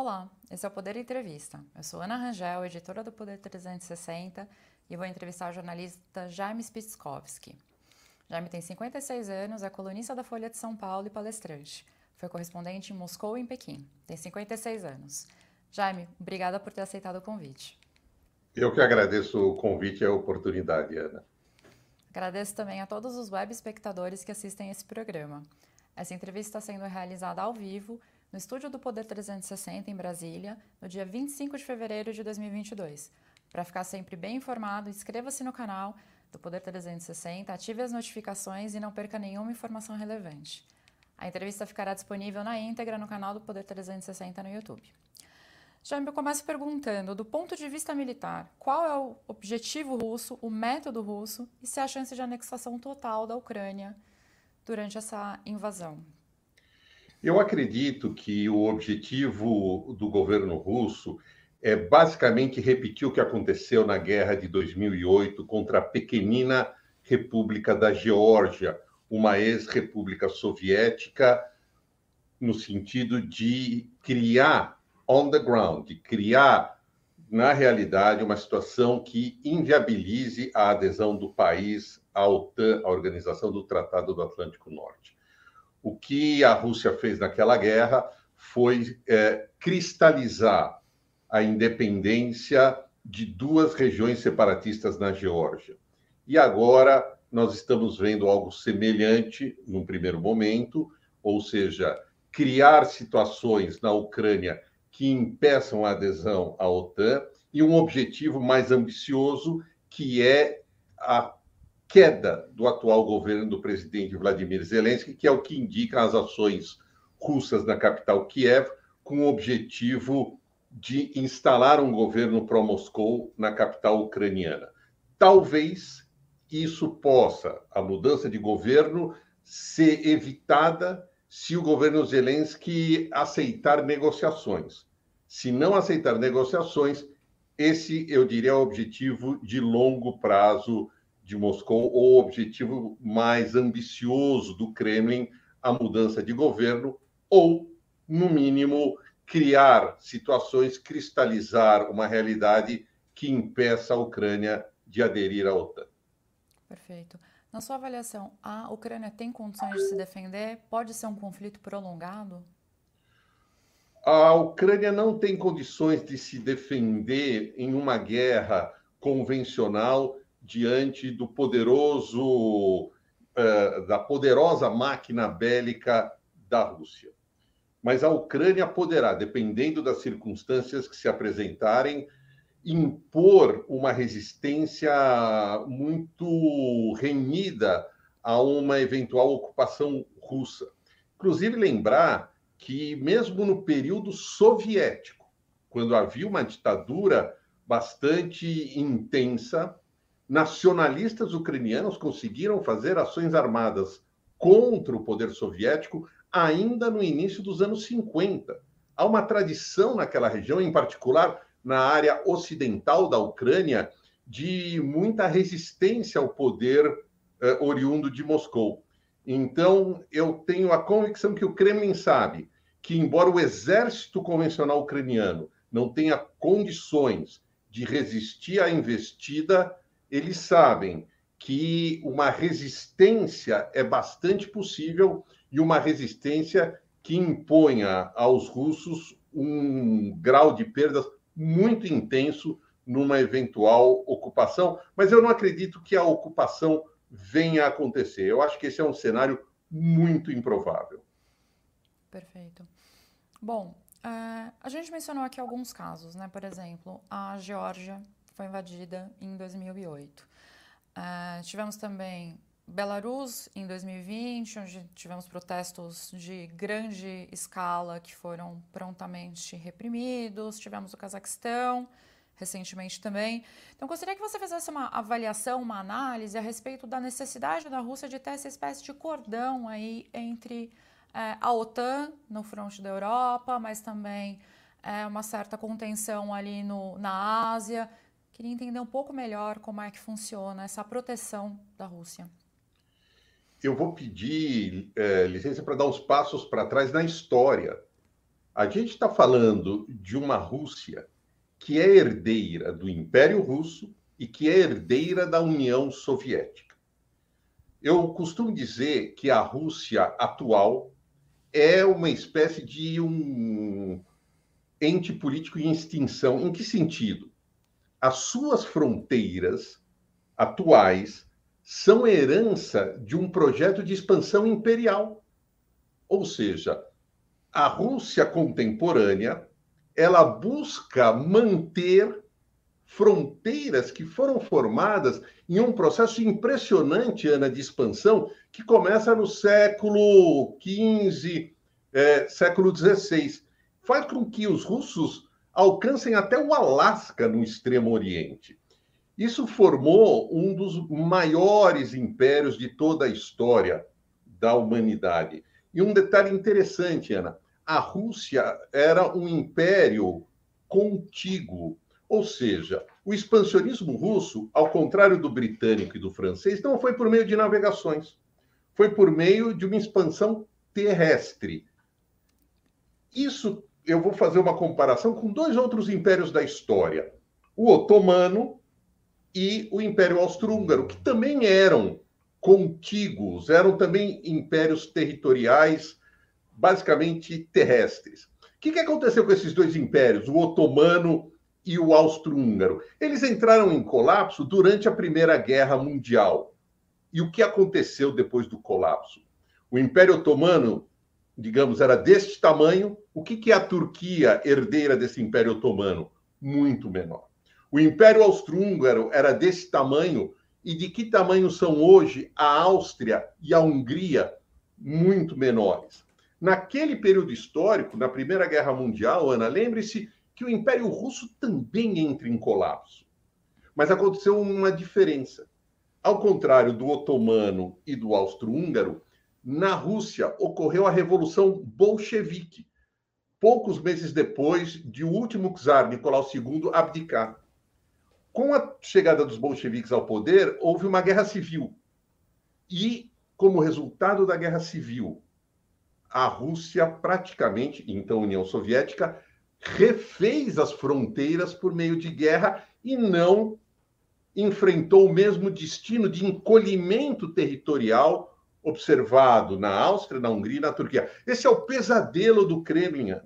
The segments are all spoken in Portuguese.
Olá, esse é o Poder Entrevista. Eu sou Ana Rangel, editora do Poder 360 e vou entrevistar o jornalista Jaime Spitzkowski. Jaime tem 56 anos, é colunista da Folha de São Paulo e palestrante. Foi correspondente em Moscou e em Pequim. Tem 56 anos. Jaime, obrigada por ter aceitado o convite. Eu que agradeço o convite e a oportunidade, Ana. Agradeço também a todos os web espectadores que assistem esse programa. Essa entrevista está sendo realizada ao vivo no estúdio do Poder 360 em Brasília, no dia 25 de fevereiro de 2022. Para ficar sempre bem informado, inscreva-se no canal do Poder 360, ative as notificações e não perca nenhuma informação relevante. A entrevista ficará disponível na íntegra no canal do Poder 360 no YouTube. Jaime, eu começo perguntando, do ponto de vista militar, qual é o objetivo russo, o método russo e se há chance de anexação total da Ucrânia durante essa invasão? Eu acredito que o objetivo do governo russo é basicamente repetir o que aconteceu na guerra de 2008 contra a pequenina República da Geórgia, uma ex-república soviética, no sentido de criar on the ground, de criar na realidade uma situação que inviabilize a adesão do país à OTAN, a Organização do Tratado do Atlântico Norte. O que a Rússia fez naquela guerra foi é, cristalizar a independência de duas regiões separatistas na Geórgia. E agora nós estamos vendo algo semelhante num primeiro momento, ou seja, criar situações na Ucrânia que impeçam a adesão à OTAN e um objetivo mais ambicioso, que é a queda do atual governo do presidente Vladimir Zelensky, que é o que indica as ações russas na capital Kiev, com o objetivo de instalar um governo pró-Moscou na capital ucraniana. Talvez isso possa, a mudança de governo, ser evitada se o governo Zelensky aceitar negociações. Se não aceitar negociações, esse, eu diria, é o objetivo de longo prazo de Moscou ou o objetivo mais ambicioso do Kremlin, a mudança de governo, ou, no mínimo, criar situações, cristalizar uma realidade que impeça a Ucrânia de aderir à OTAN. Perfeito. Na sua avaliação, a Ucrânia tem condições de se defender? Pode ser um conflito prolongado? A Ucrânia não tem condições de se defender em uma guerra convencional diante do poderoso, uh, da poderosa máquina bélica da Rússia. Mas a Ucrânia poderá, dependendo das circunstâncias que se apresentarem, impor uma resistência muito renhida a uma eventual ocupação russa. Inclusive, lembrar que, mesmo no período soviético, quando havia uma ditadura bastante intensa, nacionalistas ucranianos conseguiram fazer ações armadas contra o poder soviético ainda no início dos anos 50. Há uma tradição naquela região, em particular na área ocidental da Ucrânia, de muita resistência ao poder eh, oriundo de Moscou. Então, eu tenho a convicção que o Kremlin sabe que, embora o exército convencional ucraniano não tenha condições de resistir à investida, eles sabem que uma resistência é bastante possível e uma resistência que imponha aos russos um grau de perdas muito intenso numa eventual ocupação, mas eu não acredito que a ocupação venha a acontecer. Eu acho que esse é um cenário muito improvável. Perfeito. Bom, é, a gente mencionou aqui alguns casos, né? Por exemplo, a Geórgia foi invadida em 2008. É, tivemos também Belarus em 2020, onde tivemos protestos de grande escala que foram prontamente reprimidos. Tivemos o Cazaquistão recentemente também. Então, gostaria que você fizesse uma avaliação, uma análise a respeito da necessidade da Rússia de ter essa espécie de cordão aí entre é, a OTAN no fronte da Europa, mas também é, uma certa contenção ali no, na Ásia. Queria entender um pouco melhor como é que funciona essa proteção da Rússia. Eu vou pedir é, licença para dar uns passos para trás na história. A gente está falando de uma Rússia que é herdeira do Império Russo e que é herdeira da União Soviética. Eu costumo dizer que a Rússia atual é uma espécie de um ente político em extinção. Em que sentido? As suas fronteiras atuais são herança de um projeto de expansão imperial. Ou seja, a Rússia contemporânea, ela busca manter fronteiras que foram formadas em um processo impressionante, Ana, de expansão, que começa no século XV, é, século XVI. Faz com que os russos alcancem até o Alasca no Extremo Oriente. Isso formou um dos maiores impérios de toda a história da humanidade. E um detalhe interessante, Ana: a Rússia era um império contíguo, ou seja, o expansionismo russo, ao contrário do britânico e do francês, não foi por meio de navegações, foi por meio de uma expansão terrestre. Isso eu vou fazer uma comparação com dois outros impérios da história: o otomano e o Império Austro-Húngaro, que também eram contíguos, eram também impérios territoriais, basicamente terrestres. O que, que aconteceu com esses dois impérios, o otomano e o austro-húngaro? Eles entraram em colapso durante a Primeira Guerra Mundial. E o que aconteceu depois do colapso? O Império Otomano, digamos, era deste tamanho. O que, que é a Turquia, herdeira desse Império Otomano? Muito menor. O Império Austro-Húngaro era desse tamanho, e de que tamanho são hoje a Áustria e a Hungria? Muito menores. Naquele período histórico, na Primeira Guerra Mundial, Ana, lembre-se que o Império Russo também entra em colapso. Mas aconteceu uma diferença. Ao contrário do otomano e do austro-húngaro, na Rússia ocorreu a Revolução Bolchevique, poucos meses depois de o último czar, Nicolau II, abdicar com a chegada dos bolcheviques ao poder, houve uma guerra civil. E, como resultado da guerra civil, a Rússia praticamente, então União Soviética, refez as fronteiras por meio de guerra e não enfrentou o mesmo destino de encolhimento territorial observado na Áustria, na Hungria e na Turquia. Esse é o pesadelo do Kremlin.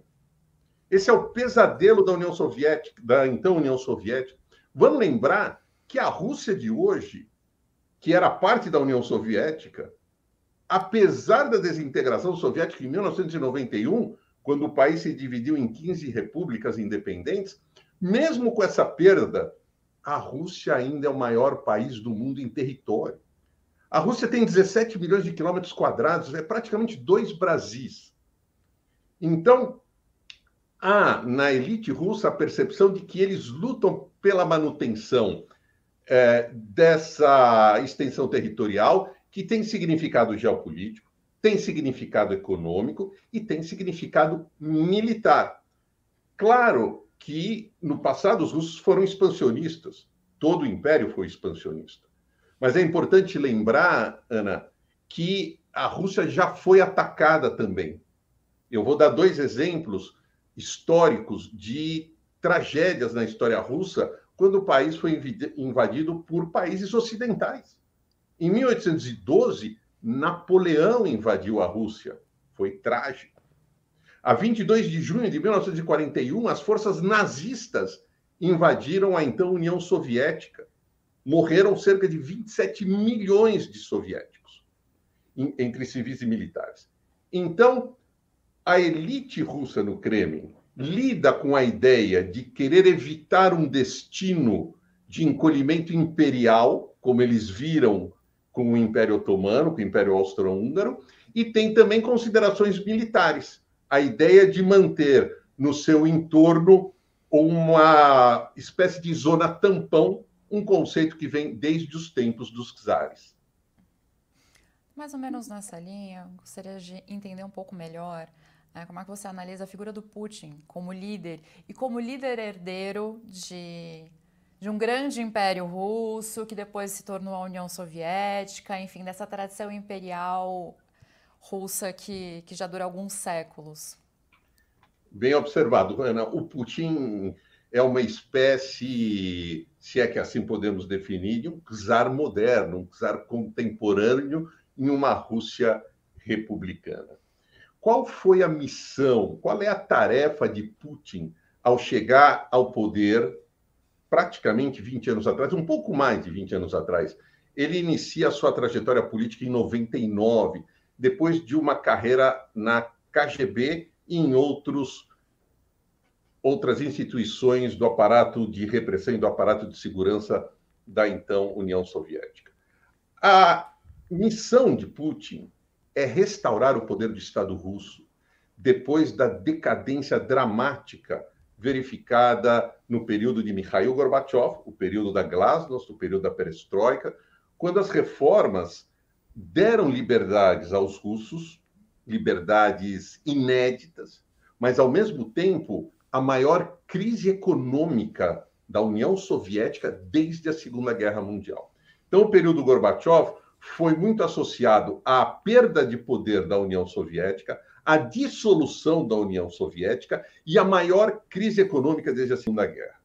Esse é o pesadelo da União Soviética, da então União Soviética. Vamos lembrar que a Rússia de hoje, que era parte da União Soviética, apesar da desintegração soviética em 1991, quando o país se dividiu em 15 repúblicas independentes, mesmo com essa perda, a Rússia ainda é o maior país do mundo em território. A Rússia tem 17 milhões de quilômetros quadrados, é praticamente dois Brasis. Então, há na elite russa a percepção de que eles lutam pela manutenção é, dessa extensão territorial, que tem significado geopolítico, tem significado econômico e tem significado militar. Claro que no passado os russos foram expansionistas, todo o império foi expansionista. Mas é importante lembrar, Ana, que a Rússia já foi atacada também. Eu vou dar dois exemplos históricos de tragédias na história russa quando o país foi invadido por países ocidentais. Em 1812, Napoleão invadiu a Rússia. Foi trágico. A 22 de junho de 1941, as forças nazistas invadiram a então União Soviética. Morreram cerca de 27 milhões de soviéticos, entre civis e militares. Então, a elite russa no Kremlin lida com a ideia de querer evitar um destino de encolhimento imperial, como eles viram com o Império Otomano, com o Império Austro-Húngaro, e tem também considerações militares. A ideia de manter no seu entorno uma espécie de zona tampão, um conceito que vem desde os tempos dos czares. Mais ou menos nessa linha, gostaria de entender um pouco melhor né? Como é que você analisa a figura do Putin como líder e como líder herdeiro de, de um grande império russo que depois se tornou a União Soviética, enfim, dessa tradição imperial russa que, que já dura alguns séculos? Bem observado, Ana. O Putin é uma espécie, se é que assim podemos definir, de um czar moderno, um czar contemporâneo em uma Rússia republicana. Qual foi a missão, qual é a tarefa de Putin ao chegar ao poder praticamente 20 anos atrás, um pouco mais de 20 anos atrás? Ele inicia a sua trajetória política em 99, depois de uma carreira na KGB e em outros outras instituições do aparato de repressão e do aparato de segurança da então União Soviética. A missão de Putin é restaurar o poder do Estado russo depois da decadência dramática verificada no período de Mikhail Gorbachev, o período da Glasnost, o período da Perestroika, quando as reformas deram liberdades aos russos liberdades inéditas, mas, ao mesmo tempo, a maior crise econômica da União Soviética desde a Segunda Guerra Mundial. Então, o período Gorbachev foi muito associado à perda de poder da União Soviética, à dissolução da União Soviética e à maior crise econômica desde a Segunda Guerra.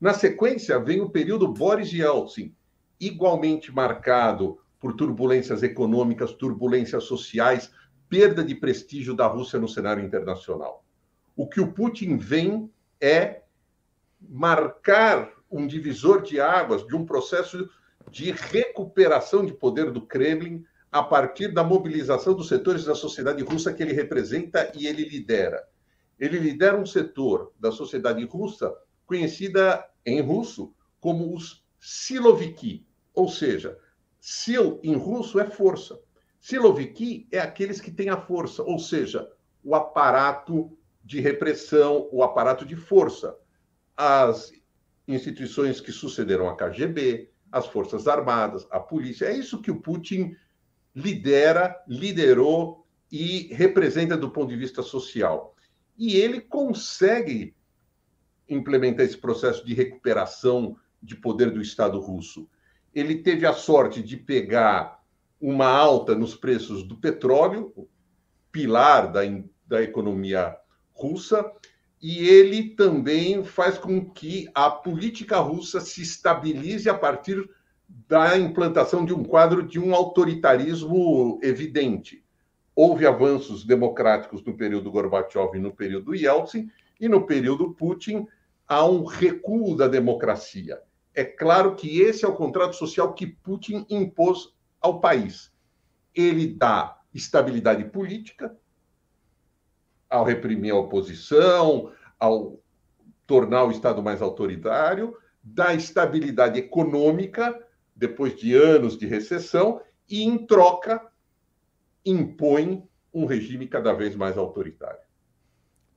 Na sequência, vem o período Boris Yeltsin, igualmente marcado por turbulências econômicas, turbulências sociais, perda de prestígio da Rússia no cenário internacional. O que o Putin vem é marcar um divisor de águas de um processo de recuperação de poder do Kremlin a partir da mobilização dos setores da sociedade russa que ele representa e ele lidera. Ele lidera um setor da sociedade russa conhecida em russo como os siloviki, ou seja, sil em russo é força. Siloviki é aqueles que têm a força, ou seja, o aparato de repressão, o aparato de força. As instituições que sucederam a KGB, as Forças Armadas, a polícia. É isso que o Putin lidera, liderou e representa do ponto de vista social. E ele consegue implementar esse processo de recuperação de poder do Estado russo. Ele teve a sorte de pegar uma alta nos preços do petróleo, pilar da, da economia russa, e ele também faz com que a política russa se estabilize a partir da implantação de um quadro de um autoritarismo evidente. Houve avanços democráticos no período Gorbachev e no período Yeltsin, e no período Putin há um recuo da democracia. É claro que esse é o contrato social que Putin impôs ao país. Ele dá estabilidade política, ao reprimir a oposição, ao tornar o Estado mais autoritário, dá estabilidade econômica, depois de anos de recessão, e, em troca, impõe um regime cada vez mais autoritário.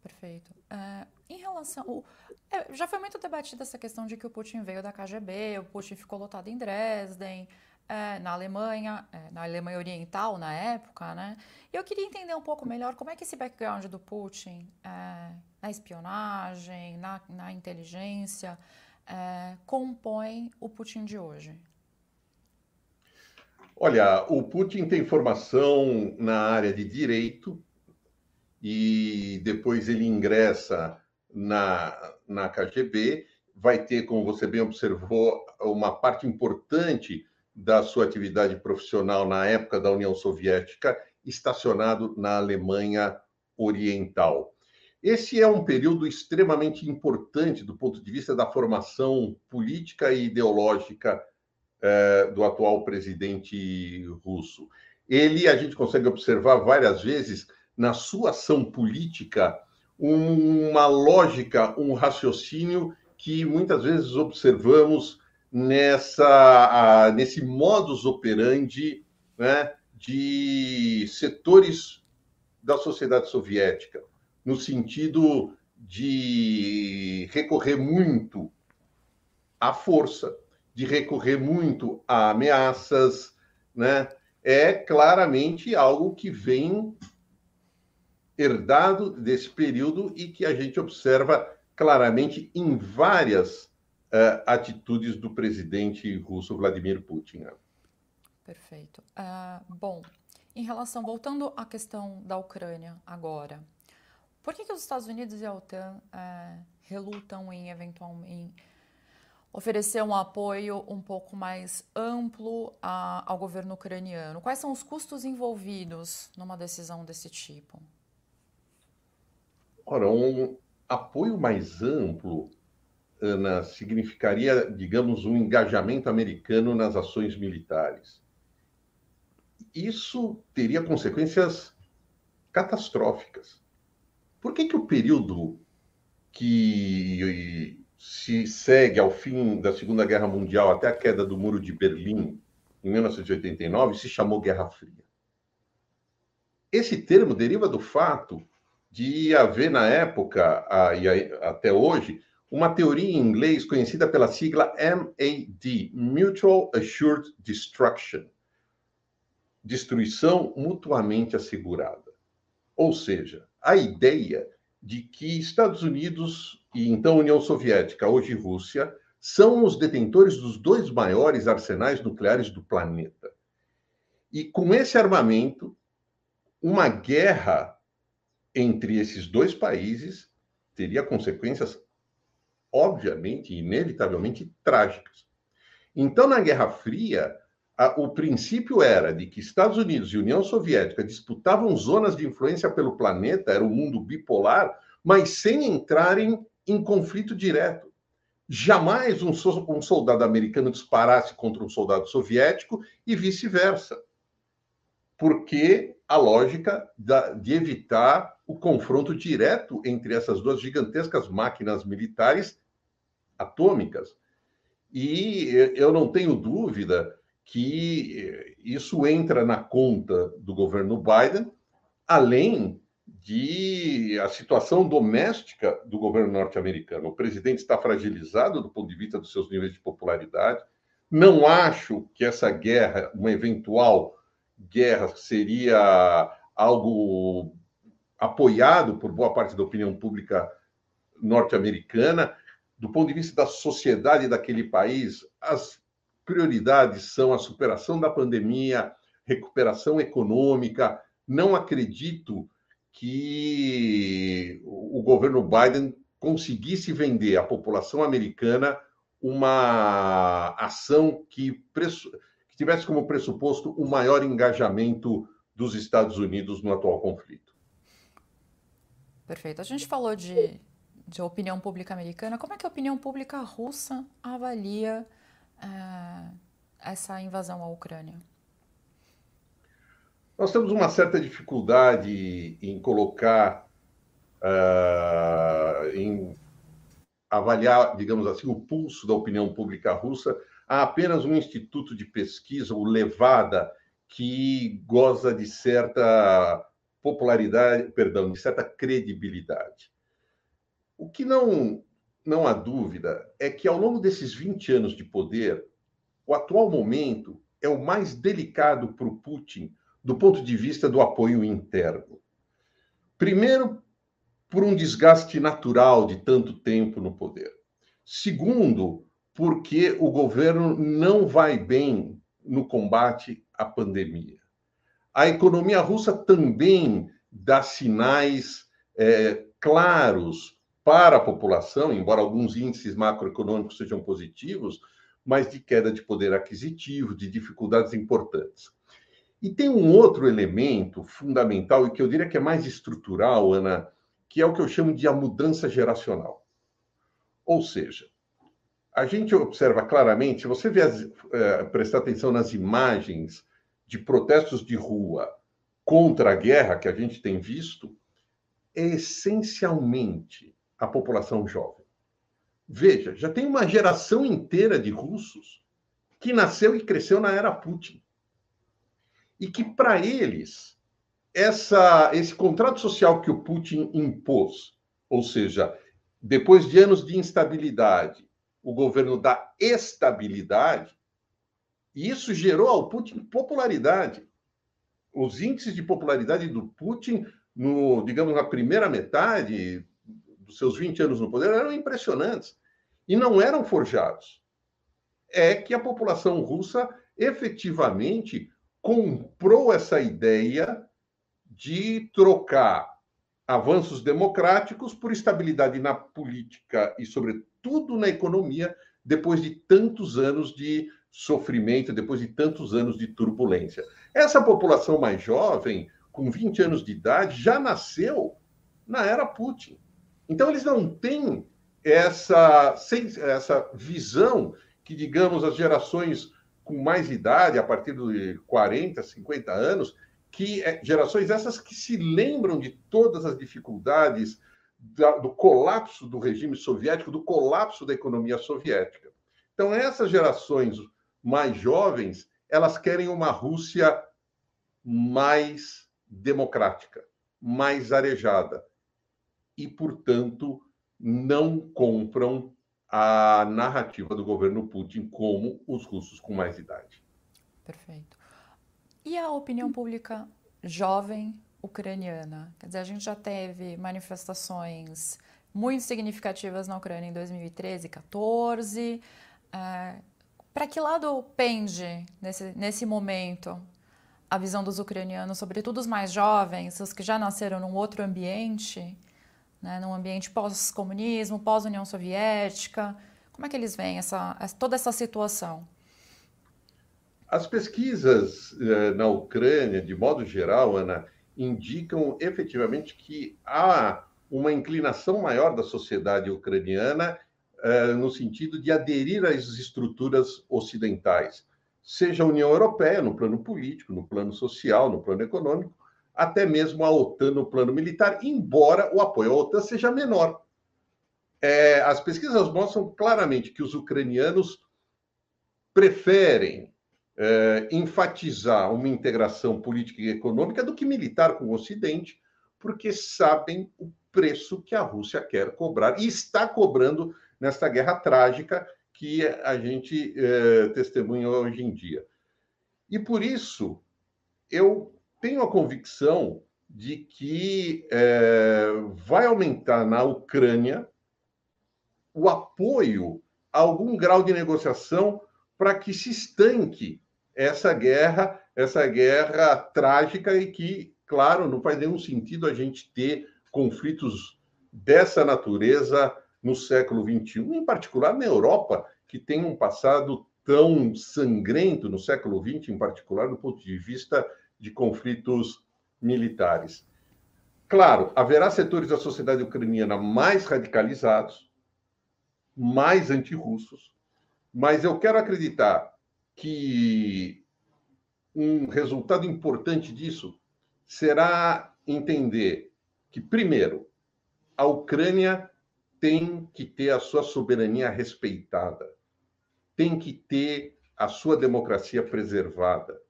Perfeito. Uh, em relação. É, já foi muito debatida essa questão de que o Putin veio da KGB, o Putin ficou lotado em Dresden é, na Alemanha, é, na Alemanha Oriental na época, né? E eu queria entender um pouco melhor como é que esse background do Putin é, na espionagem, na, na inteligência, é, compõe o Putin de hoje. Olha, o Putin tem formação na área de direito e depois ele ingressa na, na KGB, vai ter, como você bem observou, uma parte importante da sua atividade profissional na época da União Soviética, estacionado na Alemanha Oriental. Esse é um período extremamente importante do ponto de vista da formação política e ideológica eh, do atual presidente russo. Ele, a gente consegue observar várias vezes na sua ação política uma lógica, um raciocínio que muitas vezes observamos nessa, nesse modus operandi né, de setores da sociedade soviética, no sentido de recorrer muito à força, de recorrer muito a ameaças, né? É claramente algo que vem herdado desse período e que a gente observa claramente em várias uh, atitudes do presidente russo Vladimir Putin. Né? Perfeito. Uh, bom, em relação, voltando à questão da Ucrânia agora, Por que, que os Estados Unidos e a OTAN é, relutam em eventualmente oferecer um apoio um pouco mais amplo a, ao governo ucraniano? Quais são os custos envolvidos numa decisão desse tipo? Ora, um apoio mais amplo, Ana, significaria, digamos, um engajamento americano nas ações militares. Isso teria consequências catastróficas. Por que, que o período que se segue ao fim da Segunda Guerra Mundial até a queda do Muro de Berlim, em 1989, se chamou Guerra Fria? Esse termo deriva do fato de haver, na época e até hoje, uma teoria em inglês conhecida pela sigla MAD Mutual Assured Destruction destruição mutuamente assegurada. Ou seja, a ideia de que Estados Unidos e então União Soviética, hoje Rússia, são os detentores dos dois maiores arsenais nucleares do planeta. E com esse armamento, uma guerra entre esses dois países teria consequências, obviamente, inevitavelmente trágicas. Então, na Guerra Fria, a, o princípio era de que Estados Unidos e União Soviética disputavam zonas de influência pelo planeta, era um mundo bipolar, mas sem entrarem em conflito direto. Jamais um, um soldado americano disparasse contra um soldado soviético e vice-versa. Porque a lógica da, de evitar o confronto direto entre essas duas gigantescas máquinas militares atômicas. E eu não tenho dúvida que isso entra na conta do governo Biden, além de a situação doméstica do governo norte-americano. O presidente está fragilizado do ponto de vista dos seus níveis de popularidade. Não acho que essa guerra, uma eventual guerra, seria algo apoiado por boa parte da opinião pública norte-americana. Do ponto de vista da sociedade daquele país, as prioridades são a superação da pandemia, recuperação econômica. Não acredito que o governo Biden conseguisse vender à população americana uma ação que, que tivesse como pressuposto o maior engajamento dos Estados Unidos no atual conflito. Perfeito. A gente falou de, de opinião pública americana. Como é que a opinião pública russa avalia uh, essa invasão à Ucrânia? Nós temos uma certa dificuldade em colocar, uh, em avaliar, digamos assim, o pulso da opinião pública russa. Há apenas um instituto de pesquisa, o Levada, que goza de certa popularidade, perdão, de certa credibilidade. O que não, não há dúvida é que ao longo desses 20 anos de poder, o atual momento é o mais delicado para o Putin do ponto de vista do apoio interno. Primeiro, por um desgaste natural de tanto tempo no poder. Segundo, porque o governo não vai bem no combate à pandemia. A economia russa também dá sinais é, claros para a população, embora alguns índices macroeconômicos sejam positivos, mas de queda de poder aquisitivo, de dificuldades importantes. E tem um outro elemento fundamental, e que eu diria que é mais estrutural, Ana, que é o que eu chamo de a mudança geracional. Ou seja, a gente observa claramente, você vier, é, prestar atenção nas imagens de protestos de rua contra a guerra que a gente tem visto, é essencialmente a população jovem. Veja, já tem uma geração inteira de russos que nasceu e cresceu na era Putin. E que, para eles, essa, esse contrato social que o Putin impôs, ou seja, depois de anos de instabilidade, o governo da estabilidade, e isso gerou ao Putin popularidade. Os índices de popularidade do Putin, no, digamos, na primeira metade dos seus 20 anos no poder, eram impressionantes. E não eram forjados. É que a população russa efetivamente comprou essa ideia de trocar avanços democráticos, por estabilidade na política e, sobretudo, na economia, depois de tantos anos de sofrimento, depois de tantos anos de turbulência. Essa população mais jovem, com 20 anos de idade, já nasceu na era Putin. Então, eles não têm essa, essa visão que, digamos, as gerações com mais idade, a partir de 40, 50 anos, que é, gerações essas que se lembram de todas as dificuldades da, do colapso do regime soviético, do colapso da economia soviética. Então, essas gerações mais jovens, elas querem uma Rússia mais democrática, mais arejada. E, portanto, não compram a narrativa do governo Putin como os russos com mais idade. Perfeito. E a opinião pública jovem ucraniana? Quer dizer, a gente já teve manifestações muito significativas na Ucrânia em 2013 e 2014. É, Para que lado pende, nesse, nesse momento, a visão dos ucranianos, sobretudo os mais jovens, os que já nasceram num outro ambiente, né, num ambiente pós-comunismo, pós-União Soviética? Como é que eles veem essa, toda essa situação? As pesquisas eh, na Ucrânia, de modo geral, Ana, indicam efetivamente que há uma inclinação maior da sociedade ucraniana eh, no sentido de aderir às estruturas ocidentais, seja a União Europeia, no plano político, no plano social, no plano econômico, até mesmo a OTAN no plano militar, embora o apoio à OTAN seja menor. É, as pesquisas mostram claramente que os ucranianos preferem é, enfatizar uma integração política e econômica do que militar com o Ocidente, porque sabem o preço que a Rússia quer cobrar e está cobrando nesta guerra trágica que a gente é, testemunha hoje em dia. E por isso, eu tenho a convicção de que é, vai aumentar na Ucrânia o apoio a algum grau de negociação para que se estanque essa guerra, essa guerra trágica e que, claro, não faz nenhum sentido a gente ter conflitos dessa natureza no século XXI, em particular na Europa, que tem um passado tão sangrento no século XX, em particular do ponto de vista de conflitos militares. Claro, haverá setores da sociedade ucraniana mais radicalizados, mais antirrussos, mas eu quero acreditar que um resultado importante disso será entender que, primeiro, a Ucrânia tem que ter a sua soberania respeitada, tem que ter a sua democracia preservada,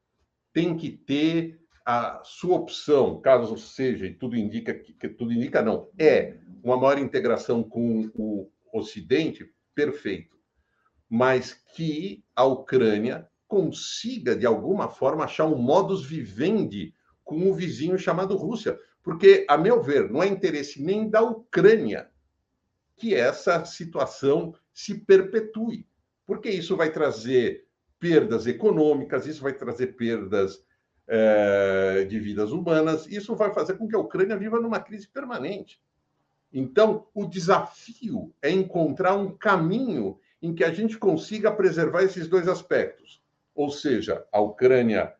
tem que ter a sua opção, caso seja, e tudo indica que, que tudo indica não, é uma maior integração com o Ocidente, perfeito mas que a Ucrânia consiga, de alguma forma, achar um modus vivendi com o vizinho chamado Rússia. Porque, a meu ver, não é interesse nem da Ucrânia que essa situação se perpetue, porque isso vai trazer perdas econômicas, isso vai trazer perdas é, de vidas humanas, isso vai fazer com que a Ucrânia viva numa crise permanente. Então, o desafio é encontrar um caminho em que a gente consiga preservar esses dois aspectos, ou seja, a Ucrânia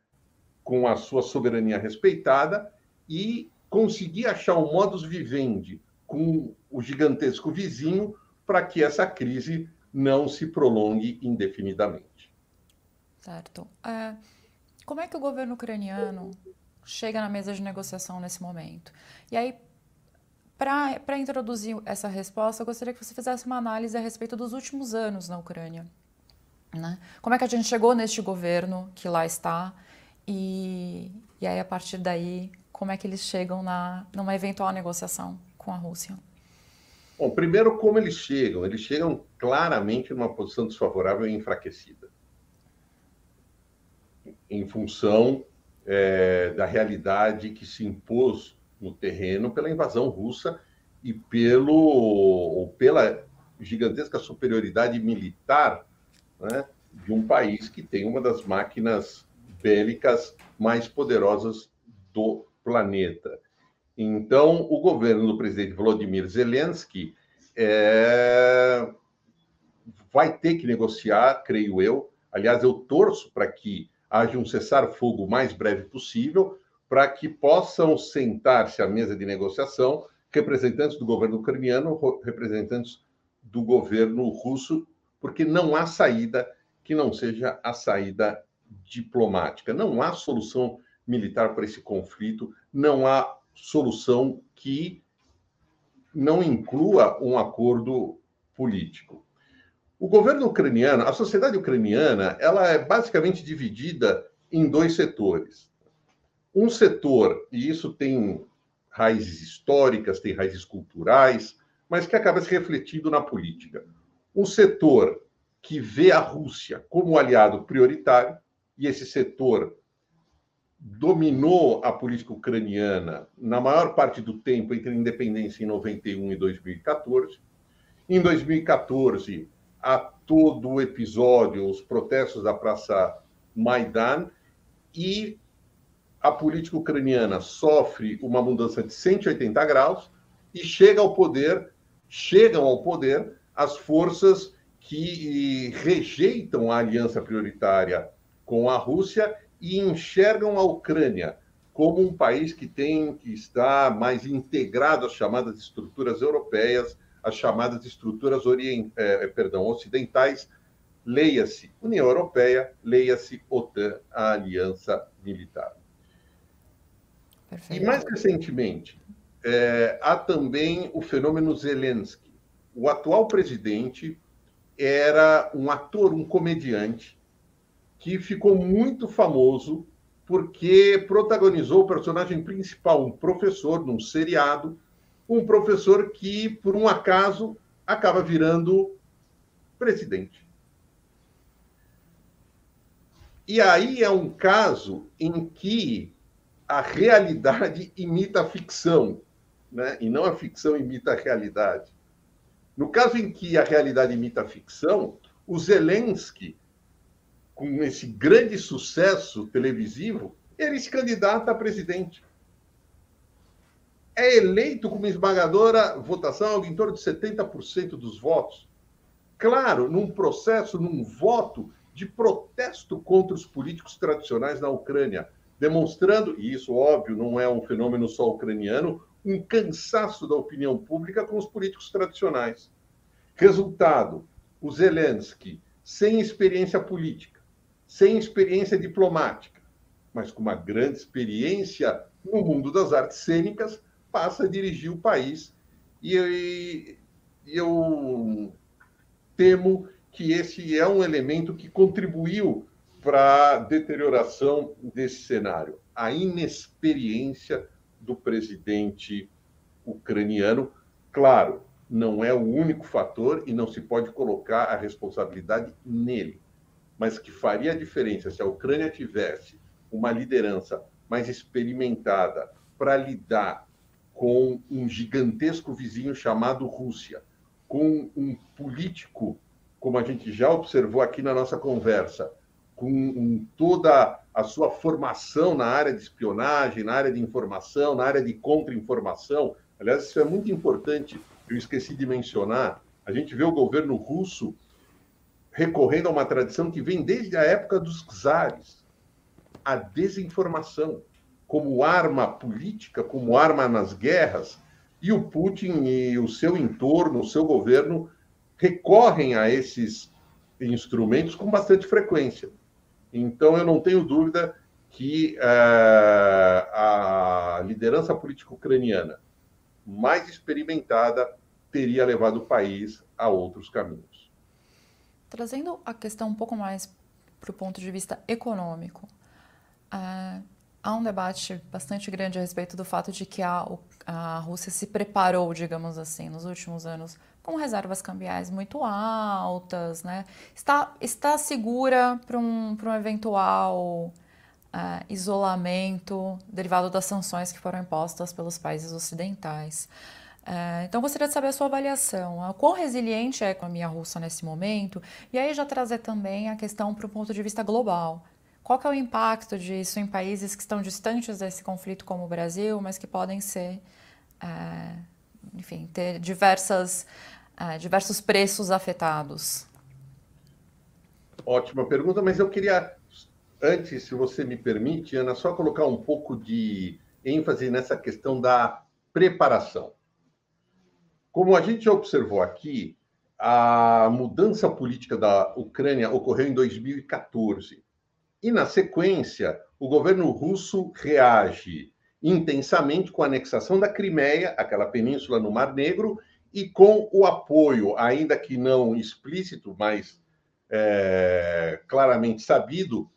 com a sua soberania respeitada e conseguir achar um modus vivendi com o gigantesco vizinho para que essa crise não se prolongue indefinidamente. Certo. É, como é que o governo ucraniano chega na mesa de negociação nesse momento? E aí, para introduzir essa resposta, eu gostaria que você fizesse uma análise a respeito dos últimos anos na Ucrânia. Né? Como é que a gente chegou neste governo que lá está e, e aí, a partir daí, como é que eles chegam na, numa eventual negociação com a Rússia? Bom, primeiro, como eles chegam? Eles chegam claramente numa posição desfavorável e enfraquecida. Em função é, da realidade que se impôs no terreno pela invasão russa e pelo ou pela gigantesca superioridade militar né, de um país que tem uma das máquinas bélicas mais poderosas do planeta. Então, o governo do presidente Volodymyr Zelensky é, vai ter que negociar, creio eu. Aliás, eu torço para que haja um cessar-fogo o mais breve possível, para que possam sentar-se à mesa de negociação representantes do governo ucraniano, representantes do governo russo, porque não há saída que não seja a saída diplomática. Não há solução militar para esse conflito, não há solução que não inclua um acordo político. O governo ucraniano, a sociedade ucraniana, ela é basicamente dividida em dois setores. Um setor, e isso tem raízes históricas, tem raízes culturais, mas que acaba se refletindo na política. Um setor que vê a Rússia como aliado prioritário, e esse setor dominou a política ucraniana na maior parte do tempo entre a independência em 91 e 2014. Em 2014, há todo o episódio, os protestos da Praça Maidan, e a política ucraniana sofre uma mudança de 180 graus e chega ao poder, chegam ao poder as forças que rejeitam a aliança prioritária com a Rússia e enxergam a Ucrânia como um país que tem que estar mais integrado às chamadas estruturas europeias, às chamadas estruturas orient... Eh, perdão, ocidentais, leia-se União Europeia, leia-se OTAN, a aliança militar. Perfeito. E mais recentemente, é, há também o fenômeno Zelensky. O atual presidente era um ator, um comediante, que ficou muito famoso porque protagonizou o personagem principal, um professor num seriado, um professor que, por um acaso, acaba virando presidente. E aí é um caso em que a realidade imita a ficção, né? e não a ficção imita a realidade. No caso em que a realidade imita a ficção, o Zelensky com esse grande sucesso televisivo, ele se candidata a presidente. É eleito com uma esmagadora votação, em torno de 70% dos votos. Claro, num processo, num voto de protesto contra os políticos tradicionais na Ucrânia, demonstrando, e isso, óbvio, não é um fenômeno só ucraniano, um cansaço da opinião pública com os políticos tradicionais. Resultado: o Zelensky, sem experiência política, sem experiência diplomática, mas com uma grande experiência no mundo das artes cênicas, passa a dirigir o país. E, eu temo que esse é um elemento que contribuiu para a deterioração desse cenário. A inexperiência do presidente ucraniano, claro, não é o único fator e não se pode colocar a responsabilidade nele mas que faria a diferença se a Ucrânia tivesse uma liderança mais experimentada para lidar com um gigantesco vizinho chamado Rússia, com um político, como a gente já observou aqui na nossa conversa, com toda a sua formação na área de espionagem, na área de informação, na área de contra-informação. Aliás, isso é muito importante, eu esqueci de mencionar. A gente vê o governo russo recorrendo a uma tradição que vem desde a época dos czares, a desinformação como arma política, como arma nas guerras, e o Putin e o seu entorno, o seu governo, recorrem a esses instrumentos com bastante frequência. Então, eu não tenho dúvida que uh, a liderança política ucraniana mais experimentada teria levado o país a outros caminhos. Trazendo a questão um pouco mais para o ponto de vista econômico, é, há um debate bastante grande a respeito do fato de que a, a Rússia se preparou, digamos assim, nos últimos anos com reservas cambiais muito altas, né? está, está segura para um, um eventual é, isolamento derivado das sanções que foram impostas pelos países ocidentais. É, então, gostaria de saber a sua avaliação. O quão resiliente é a economia russa nesse momento? E aí já trazer também a questão para o ponto de vista global. Qual que é o impacto disso em países que estão distantes desse conflito como o Brasil, mas que podem ser, é, enfim, ter diversas, é, diversos preços afetados? Ótima pergunta, mas eu queria, antes, se você me permite, Ana, só colocar um pouco de ênfase nessa questão da preparação. Como a gente observou aqui, a mudança política da Ucrânia ocorreu em 2014. E, na sequência, o governo russo reage intensamente com a anexação da Crimeia, aquela península no Mar Negro, e com o apoio, ainda que não explícito, mas é, claramente sabido,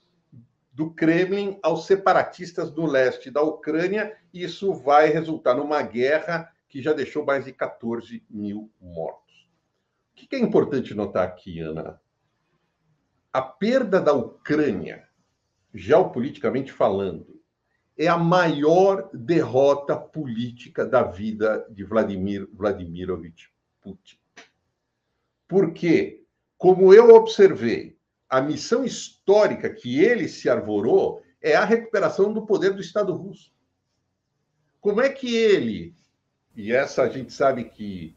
do Kremlin aos separatistas do leste da Ucrânia. Isso vai resultar numa guerra que já deixou mais de 14 mil mortos. O que é importante notar aqui, Ana? A perda da Ucrânia, geopoliticamente falando, é a maior derrota política da vida de Vladimir Vladimirovich Putin. Porque, como eu observei, a missão histórica que ele se arvorou é a recuperação do poder do Estado russo. Como é que ele, e essa a gente sabe que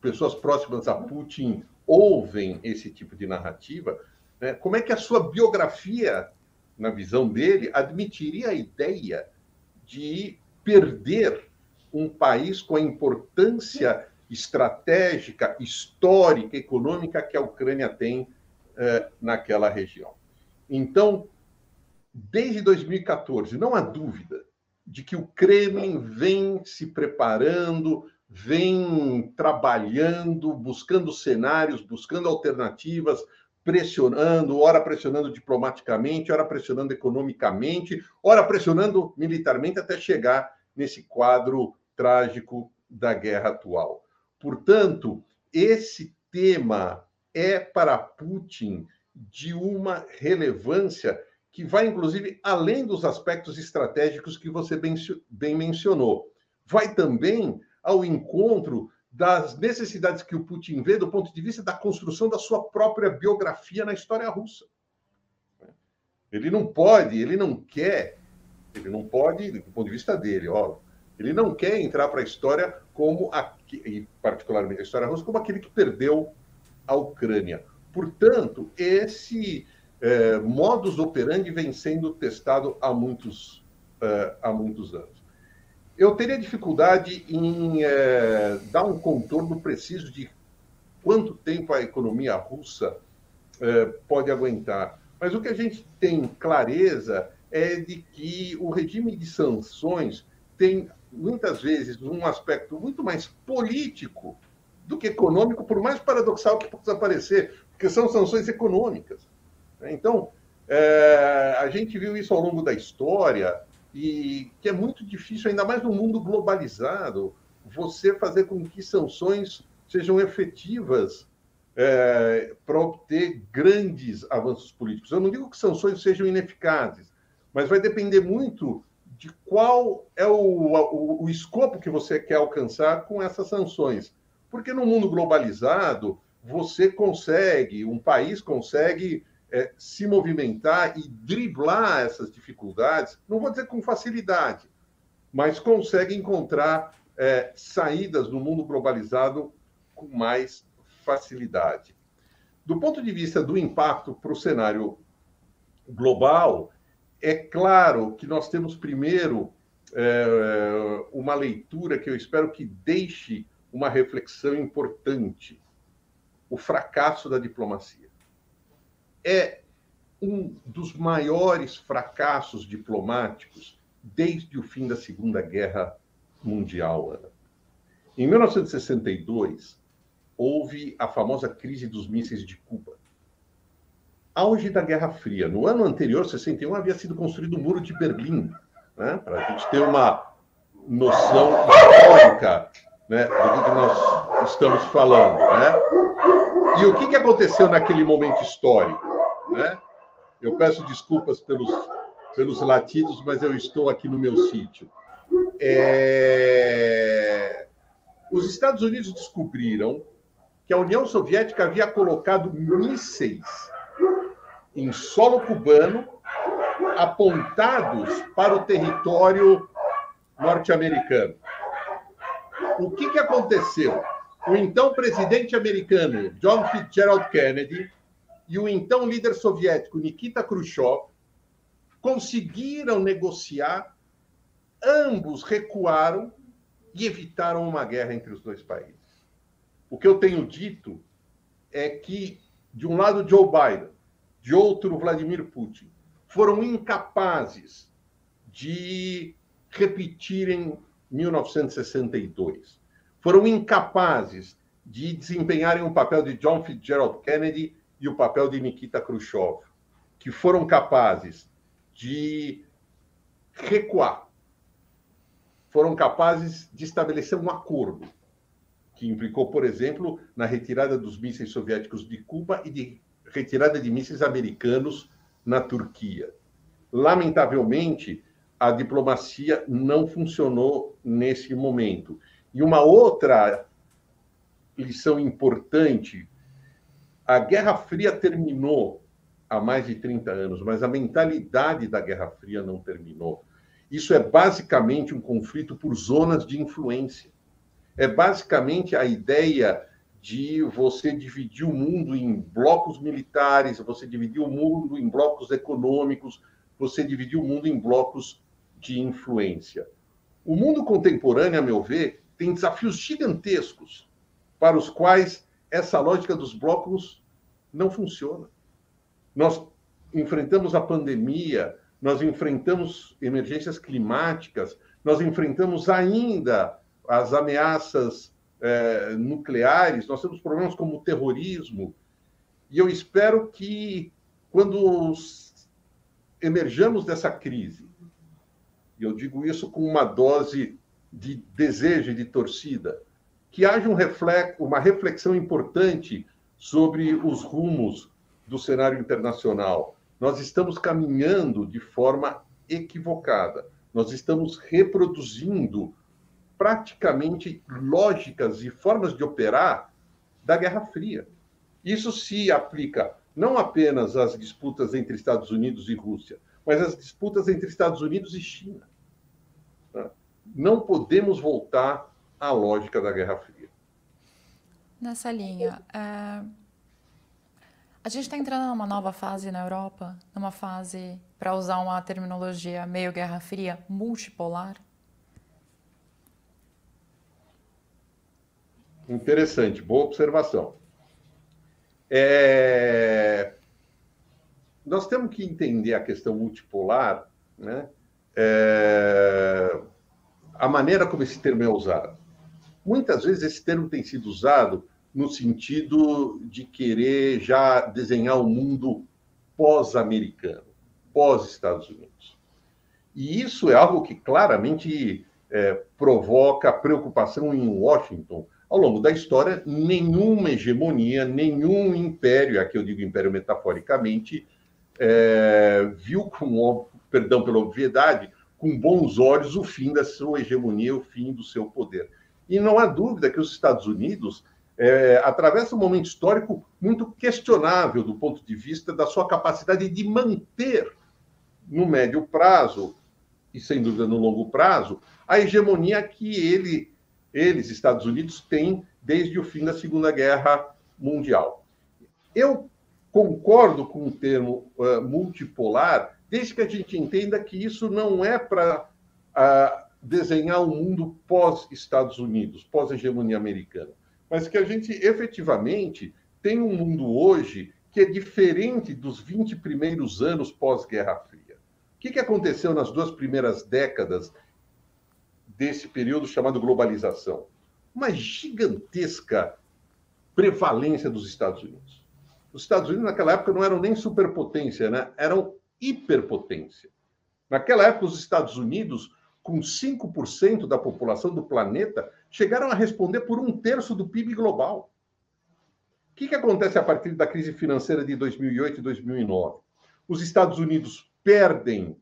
pessoas próximas a Putin ouvem esse tipo de narrativa, né? como é que a sua biografia, na visão dele, admitiria a ideia de perder um país com a importância estratégica, histórica, econômica que a Ucrânia tem eh, naquela região. Então, desde 2014, não há dúvida de que o Kremlin vem se preparando, vem trabalhando, buscando cenários, buscando alternativas, pressionando, ora pressionando diplomaticamente, ora pressionando economicamente, ora pressionando militarmente até chegar nesse quadro trágico da guerra atual. Portanto, esse tema é para Putin de uma relevância que vai, inclusive, além dos aspectos estratégicos que você bem, mencionou. Vai também ao encontro das necessidades que o Putin vê do ponto de vista da construção da sua própria biografia na história russa. Ele não pode, ele não quer, ele não pode, do ponto de vista dele, ó, ele não quer entrar para a história como, e particularmente a história russa, como aquele que perdeu a Ucrânia. Portanto, esse é, modus operandi vem sendo testado há muitos, é, há muitos anos. Eu teria dificuldade em é, dar um contorno preciso de quanto tempo a economia russa é, pode aguentar. Mas o que a gente tem clareza é de que o regime de sanções tem muitas vezes um aspecto muito mais político do que econômico, por mais paradoxal que possa parecer, porque são sanções econômicas. Né? Então, é, a gente viu isso ao longo da história e que é muito difícil, ainda mais no mundo globalizado, você fazer com que sanções sejam efetivas é, para obter grandes avanços políticos. Eu não digo que sanções sejam ineficazes, mas vai depender muito de qual é o, o, o escopo que você quer alcançar com essas sanções. Porque no mundo globalizado, você consegue, um país consegue é, se movimentar e driblar essas dificuldades, não vou dizer com facilidade, mas consegue encontrar é, saídas no mundo globalizado com mais facilidade. Do ponto de vista do impacto para o cenário global, é claro que nós temos primeiro é, uma leitura que eu espero que deixe uma reflexão importante: o fracasso da diplomacia é um dos maiores fracassos diplomáticos desde o fim da Segunda Guerra Mundial. Ana. Em 1962, houve a famosa crise dos mísseis de Cuba. Auge da Guerra Fria. No ano anterior, 61, havia sido construído o Muro de Berlim, né? para a gente ter uma noção histórica né, do que nós estamos falando. Né? E o que aconteceu naquele momento histórico? Né? Eu peço desculpas pelos, pelos latidos, mas eu estou aqui no meu sítio. É... Os Estados Unidos descobriram que a União Soviética havia colocado mísseis em solo cubano apontados para o território norte-americano. O que, que aconteceu? O então presidente americano John Fitzgerald Kennedy e o então líder soviético Nikita Khrushchev conseguiram negociar, ambos recuaram e evitaram uma guerra entre os dois países. O que eu tenho dito é que, de um lado, Joe Biden, de outro, Vladimir Putin, foram incapazes de repetirem 1962. Foram incapazes de desempenharem o papel de John Fitzgerald Kennedy e o papel de Nikita Khrushchev, que foram capazes de recuar, foram capazes de estabelecer um acordo que implicou, por exemplo, na retirada dos mísseis soviéticos de Cuba e de retirada de mísseis americanos na Turquia. Lamentavelmente, a diplomacia não funcionou nesse momento. E uma outra lição importante: a Guerra Fria terminou há mais de 30 anos, mas a mentalidade da Guerra Fria não terminou. Isso é basicamente um conflito por zonas de influência. É basicamente a ideia de você dividir o mundo em blocos militares, você dividir o mundo em blocos econômicos, você dividir o mundo em blocos de influência. O mundo contemporâneo, a meu ver, tem desafios gigantescos para os quais essa lógica dos blocos não funciona. Nós enfrentamos a pandemia, nós enfrentamos emergências climáticas, nós enfrentamos ainda as ameaças é, nucleares, nós temos problemas como o terrorismo. E eu espero que, quando emerjamos dessa crise, e eu digo isso com uma dose de desejo de torcida, que haja um reflexo, uma reflexão importante sobre os rumos do cenário internacional. Nós estamos caminhando de forma equivocada. Nós estamos reproduzindo praticamente lógicas e formas de operar da Guerra Fria. Isso se aplica não apenas às disputas entre Estados Unidos e Rússia, mas às disputas entre Estados Unidos e China. Não podemos voltar à lógica da Guerra Fria. Nessa linha, é... a gente está entrando numa nova fase na Europa, numa fase, para usar uma terminologia meio Guerra Fria, multipolar? Interessante, boa observação. É... Nós temos que entender a questão multipolar, né? É... a maneira como esse termo é usado. Muitas vezes esse termo tem sido usado no sentido de querer já desenhar o um mundo pós-americano, pós-Estados Unidos. E isso é algo que claramente é, provoca preocupação em Washington, ao longo da história, nenhuma hegemonia, nenhum império, aqui eu digo império metaforicamente, é, viu com, perdão pela obviedade, com bons olhos o fim da sua hegemonia, o fim do seu poder. E não há dúvida que os Estados Unidos é, atravessa um momento histórico muito questionável do ponto de vista da sua capacidade de manter, no médio prazo, e sem dúvida no longo prazo, a hegemonia que ele eles, Estados Unidos, têm desde o fim da Segunda Guerra Mundial. Eu concordo com o termo uh, multipolar, desde que a gente entenda que isso não é para uh, ah, desenhar um mundo pós-Estados Unidos, pós-hegemonia americana, mas que a gente efetivamente tem um mundo hoje que é diferente dos 20 primeiros anos pós-Guerra Fria. O que, que aconteceu nas duas primeiras décadas desse período chamado globalização. Uma gigantesca prevalência dos Estados Unidos. Os Estados Unidos, naquela época, não eram nem superpotência, né? eram hiperpotência. Naquela época, os Estados Unidos, com 5% da população do planeta, chegaram a responder por um terço do PIB global. O que, que acontece a partir da crise financeira de 2008 e 2009? Os Estados Unidos perdem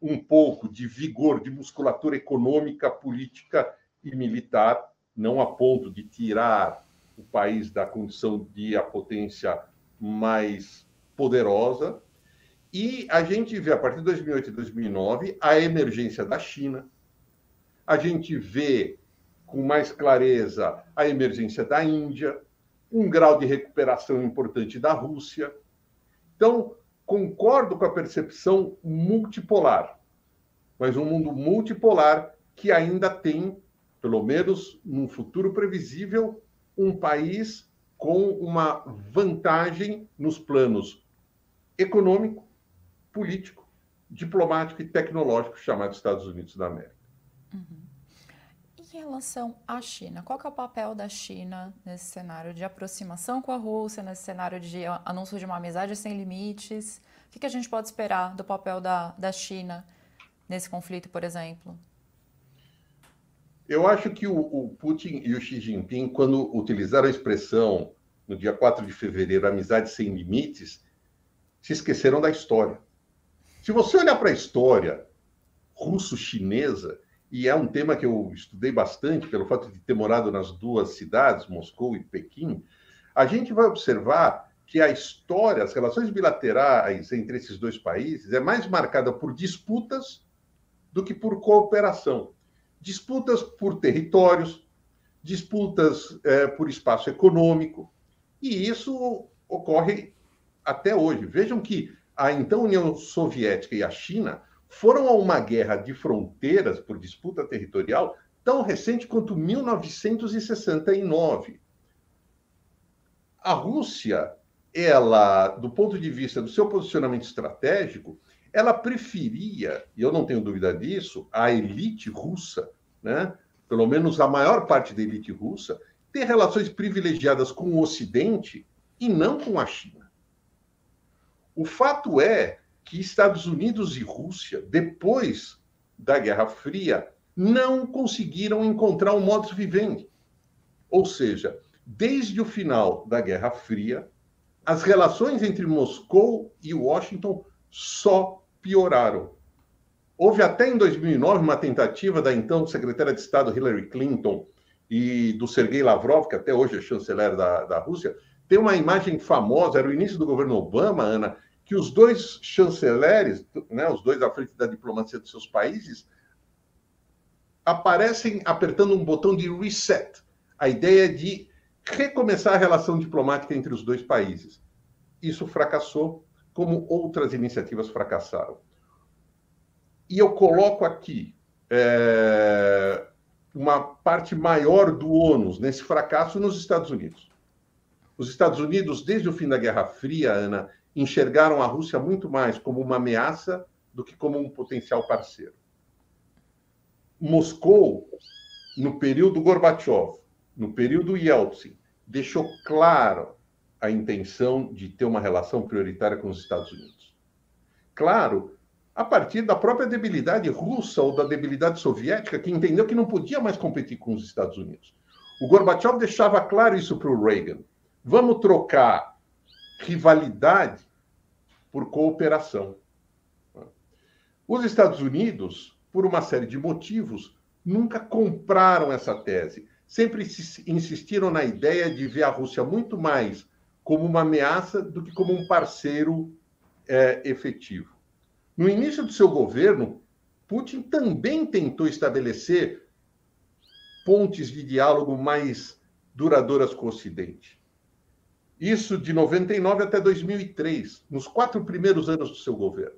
um pouco de vigor, de musculatura econômica, política e militar, não a ponto de tirar o país da condição de a potência mais poderosa. E a gente vê, a partir de 2008 e 2009, a emergência da China. A gente vê com mais clareza a emergência da Índia, um grau de recuperação importante da Rússia. Então, concordo com a percepção multipolar, mas um mundo multipolar que ainda tem, pelo menos num futuro previsível, um país com uma vantagem nos planos econômico, político, diplomático e tecnológico chamado Estados Unidos da América. Uhum. Em relação à China, qual é o papel da China nesse cenário de aproximação com a Rússia, nesse cenário de anúncio de uma amizade sem limites? O que a gente pode esperar do papel da, da China nesse conflito, por exemplo? Eu acho que o, o, Putin e o Xi Jinping, quando utilizaram a expressão no dia 4 de fevereiro, amizade sem limites, se esqueceram da história. Se você olhar para a história russo-chinesa, e é um tema que eu estudei bastante pelo fato de ter morado nas duas cidades, Moscou e Pequim, a gente vai observar que a história, as relações bilaterais entre esses dois países é mais marcada por disputas do que por cooperação. Disputas por territórios, disputas é, por espaço econômico, e isso ocorre até hoje. Vejam que a então União Soviética e a China foram a uma guerra de fronteiras por disputa territorial tão recente quanto 1969. A Rússia, ela, do ponto de vista do seu posicionamento estratégico, ela preferia, e eu não tenho dúvida disso, a elite russa, né? pelo menos a maior parte da elite russa, ter relações privilegiadas com o Ocidente e não com a China. O fato é que Estados Unidos e Rússia, depois da Guerra Fria, não conseguiram encontrar um modus vivendi. Ou seja, desde o final da Guerra Fria, as relações entre Moscou e Washington só pioraram. Houve até em 2009 uma tentativa da então secretária de Estado Hillary Clinton e do Sergei Lavrov, que até hoje é chanceler da, da Rússia, tem uma imagem famosa, era o início do governo Obama, Ana, que os dois chanceleres, né, os dois à frente da diplomacia dos seus países, aparecem apertando um botão de reset, a ideia de recomeçar a relação diplomática entre os dois países. Isso fracassou, como outras iniciativas fracassaram. E eu coloco aqui é, uma parte maior do ônus nesse fracasso nos Estados Unidos. Os Estados Unidos, desde o fim da Guerra Fria, Ana, enxergaram a Rússia muito mais como uma ameaça do que como um potencial parceiro. Moscou, no período Gorbachev, no período Yeltsin, deixou claro a intenção de ter uma relação prioritária com os Estados Unidos. Claro, a partir da própria debilidade russa ou da debilidade soviética, que entendeu que não podia mais competir com os Estados Unidos. O Gorbachev deixava claro isso para o Reagan. Vamos trocar rivalidade por cooperação. Os Estados Unidos, por uma série de motivos, nunca compraram essa tese. Sempre insistiram na ideia de ver a Rússia muito mais como uma ameaça do que como um parceiro é, efetivo. No início do seu governo, Putin também tentou estabelecer pontes de diálogo mais duradouras com o Ocidente. Isso de 99 até 2003, nos quatro primeiros anos do seu governo.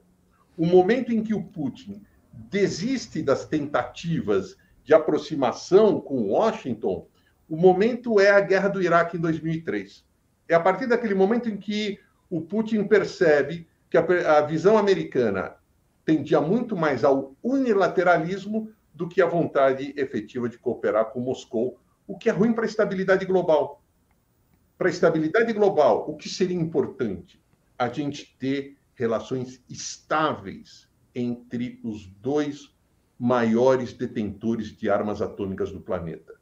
O momento em que o Putin desiste das tentativas de aproximação com Washington, o momento é a guerra do Iraque em 2003. É a partir daquele momento em que o Putin percebe que a, a visão americana tendia muito mais ao unilateralismo do que à vontade efetiva de cooperar com Moscou, o que é ruim para a estabilidade global para a estabilidade global, o que seria importante? A gente ter relações estáveis entre os dois maiores detentores de armas atômicas do planeta,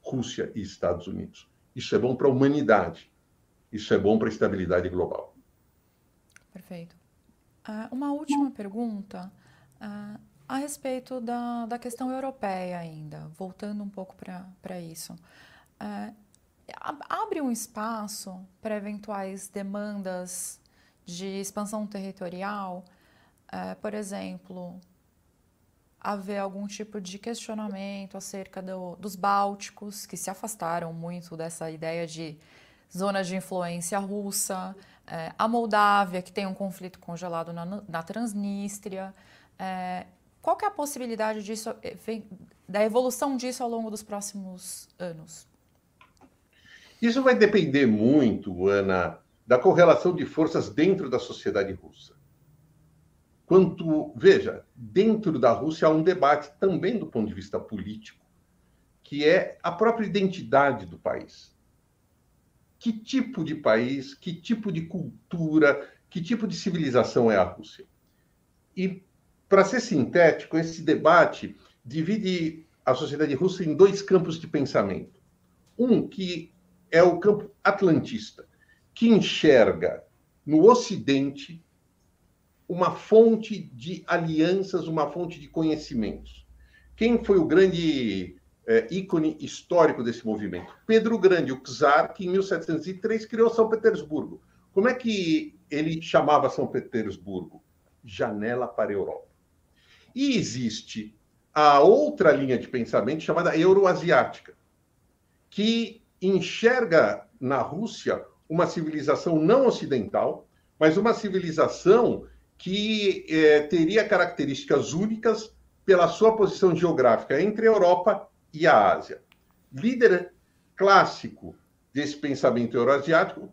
Rússia e Estados Unidos. Isso é bom para a humanidade. Isso é bom para a estabilidade global. Perfeito. Uh, uma última pergunta uh, a respeito da, da questão europeia ainda, voltando um pouco para isso. Uh, abre um espaço para eventuais demandas de expansão territorial, é, por exemplo, haver algum tipo de questionamento acerca do, dos Bálticos, que se afastaram muito dessa ideia de zona de influência russa, é, a Moldávia, que tem um conflito congelado na, na Transnistria. É, qual que é a possibilidade disso, da evolução disso ao longo dos próximos anos? Isso vai depender muito, Ana, da correlação de forças dentro da sociedade russa. Quanto, veja, dentro da Rússia há um debate também do ponto de vista político, que é a própria identidade do país. Que tipo de país, que tipo de cultura, que tipo de civilização é a Rússia? E, para ser sintético, esse debate divide a sociedade russa em dois campos de pensamento. Um que é o campo atlantista, que enxerga no Ocidente uma fonte de alianças, uma fonte de conhecimentos. Quem foi o grande é, ícone histórico desse movimento? Pedro Grande, o czar, que em 1703 criou São Petersburgo. Como é que ele chamava São Petersburgo? Janela para a Europa. E existe a outra linha de pensamento chamada euroasiática, que enxerga na Rússia uma civilização não ocidental, mas uma civilização que é, teria características únicas pela sua posição geográfica entre a Europa e a Ásia. Líder clássico desse pensamento euroasiático,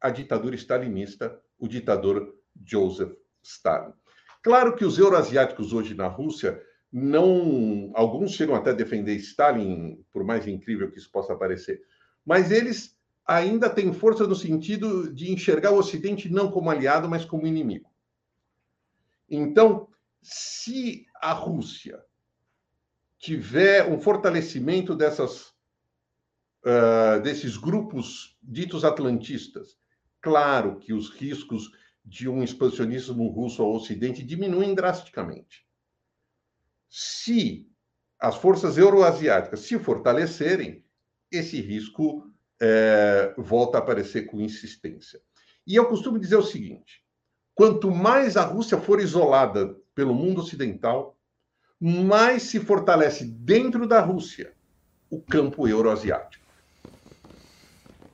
a ditadura stalinista, o ditador Joseph Stalin. Claro que os euroasiáticos hoje na Rússia não, alguns chegam até a defender Stalin, por mais incrível que isso possa parecer, mas eles ainda têm força no sentido de enxergar o Ocidente não como aliado, mas como inimigo. Então, se a Rússia tiver um fortalecimento dessas, uh, desses grupos ditos atlantistas, claro que os riscos de um expansionismo russo ao Ocidente diminuem drasticamente. Se as forças euroasiáticas se fortalecerem, esse risco é, volta a aparecer com insistência. E eu costumo dizer o seguinte: quanto mais a Rússia for isolada pelo mundo ocidental, mais se fortalece dentro da Rússia o campo euroasiático.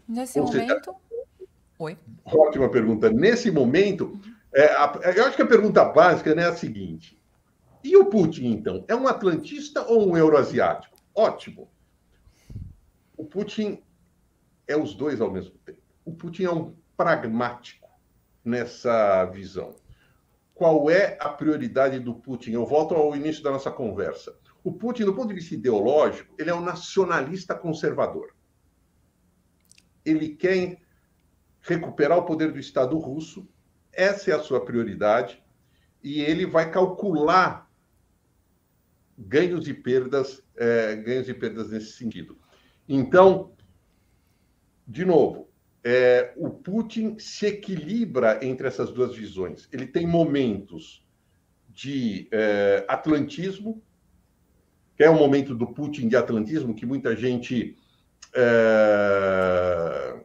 Nesse Ou momento. Seja, Oi. Ótima pergunta. Nesse momento, é, a, eu acho que a pergunta básica né, é a seguinte: e o Putin, então? É um atlantista ou um euroasiático? Ótimo. O Putin é os dois ao mesmo tempo. O Putin é um pragmático nessa visão. Qual é a prioridade do Putin? Eu volto ao início da nossa conversa. O Putin, do ponto de vista ideológico, ele é um nacionalista conservador. Ele quer recuperar o poder do Estado russo, essa é a sua prioridade, e ele vai calcular ganhos e perdas, é, ganhos e perdas nesse sentido. Então, de novo, é, o Putin se equilibra entre essas duas visões. Ele tem momentos de é, atlantismo, que é o momento do Putin de atlantismo, que muita gente é,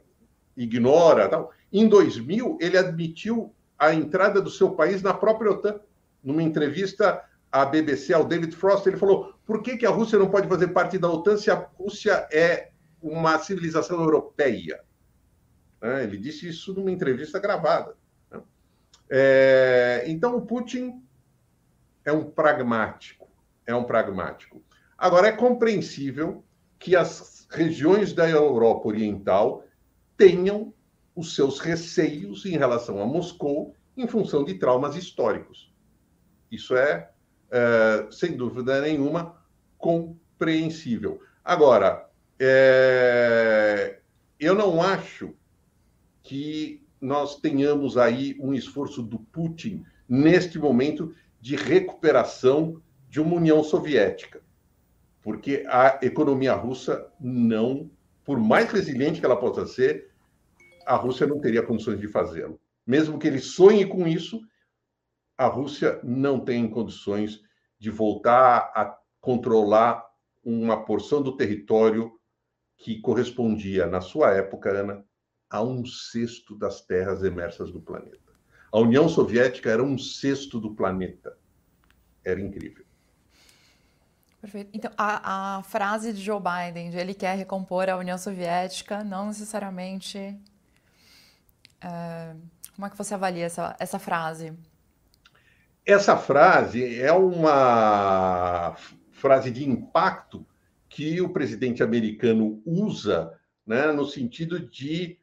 ignora. Tal. Em 2000, ele admitiu a entrada do seu país na própria OTAN. Numa entrevista à BBC, ao David Frost, ele falou: por que, que a Rússia não pode fazer parte da OTAN se a Rússia é uma civilização europeia. Né? Ele disse isso numa entrevista gravada. Né? É, então, o Putin é um pragmático. É um pragmático. Agora, é compreensível que as regiões da Europa Oriental tenham os seus receios em relação a Moscou em função de traumas históricos. Isso é, é sem dúvida nenhuma, compreensível. Agora, é, eu não acho que nós tenhamos aí um esforço do Putin neste momento de recuperação de uma União Soviética, porque a economia russa não, por mais resiliente que ela possa ser, a Rússia não teria condições de fazê-lo. Mesmo que ele sonhe com isso, a Rússia não tem condições de voltar a controlar uma porção do território que correspondia, na sua época, Ana, a um sexto das terras emersas do planeta. A União Soviética era um sexto do planeta. Era incrível. Perfeito. Então, a, a frase de Joe Biden, de ele quer recompor a União Soviética, não necessariamente. É, como é que você avalia essa, essa frase? Essa frase é uma frase de impacto que o presidente americano usa né, no sentido de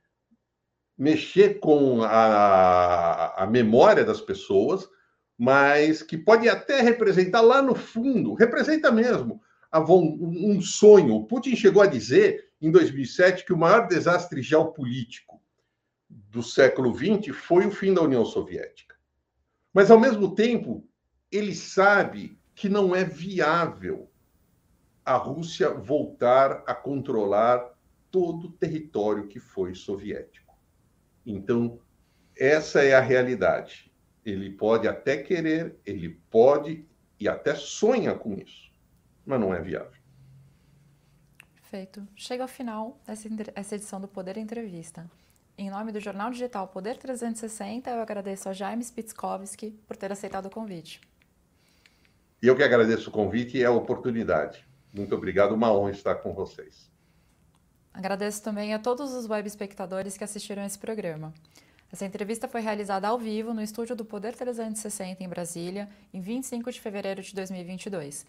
mexer com a, a memória das pessoas, mas que pode até representar lá no fundo, representa mesmo um sonho. O Putin chegou a dizer em 2007 que o maior desastre geopolítico do século XX foi o fim da União Soviética. Mas, ao mesmo tempo, ele sabe que não é viável a Rússia voltar a controlar todo o território que foi soviético. Então, essa é a realidade. Ele pode até querer, ele pode e até sonha com isso, mas não é viável. Perfeito. Chega ao final essa edição do Poder Entrevista. Em nome do jornal digital Poder 360, eu agradeço a Jaime Spitzkowski por ter aceitado o convite. Eu que agradeço o convite e a oportunidade. Muito obrigado, uma honra estar com vocês. Agradeço também a todos os web espectadores que assistiram esse programa. Essa entrevista foi realizada ao vivo no estúdio do Poder 360 em Brasília, em 25 de fevereiro de 2022.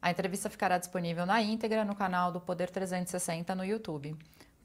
A entrevista ficará disponível na íntegra no canal do Poder 360 no YouTube.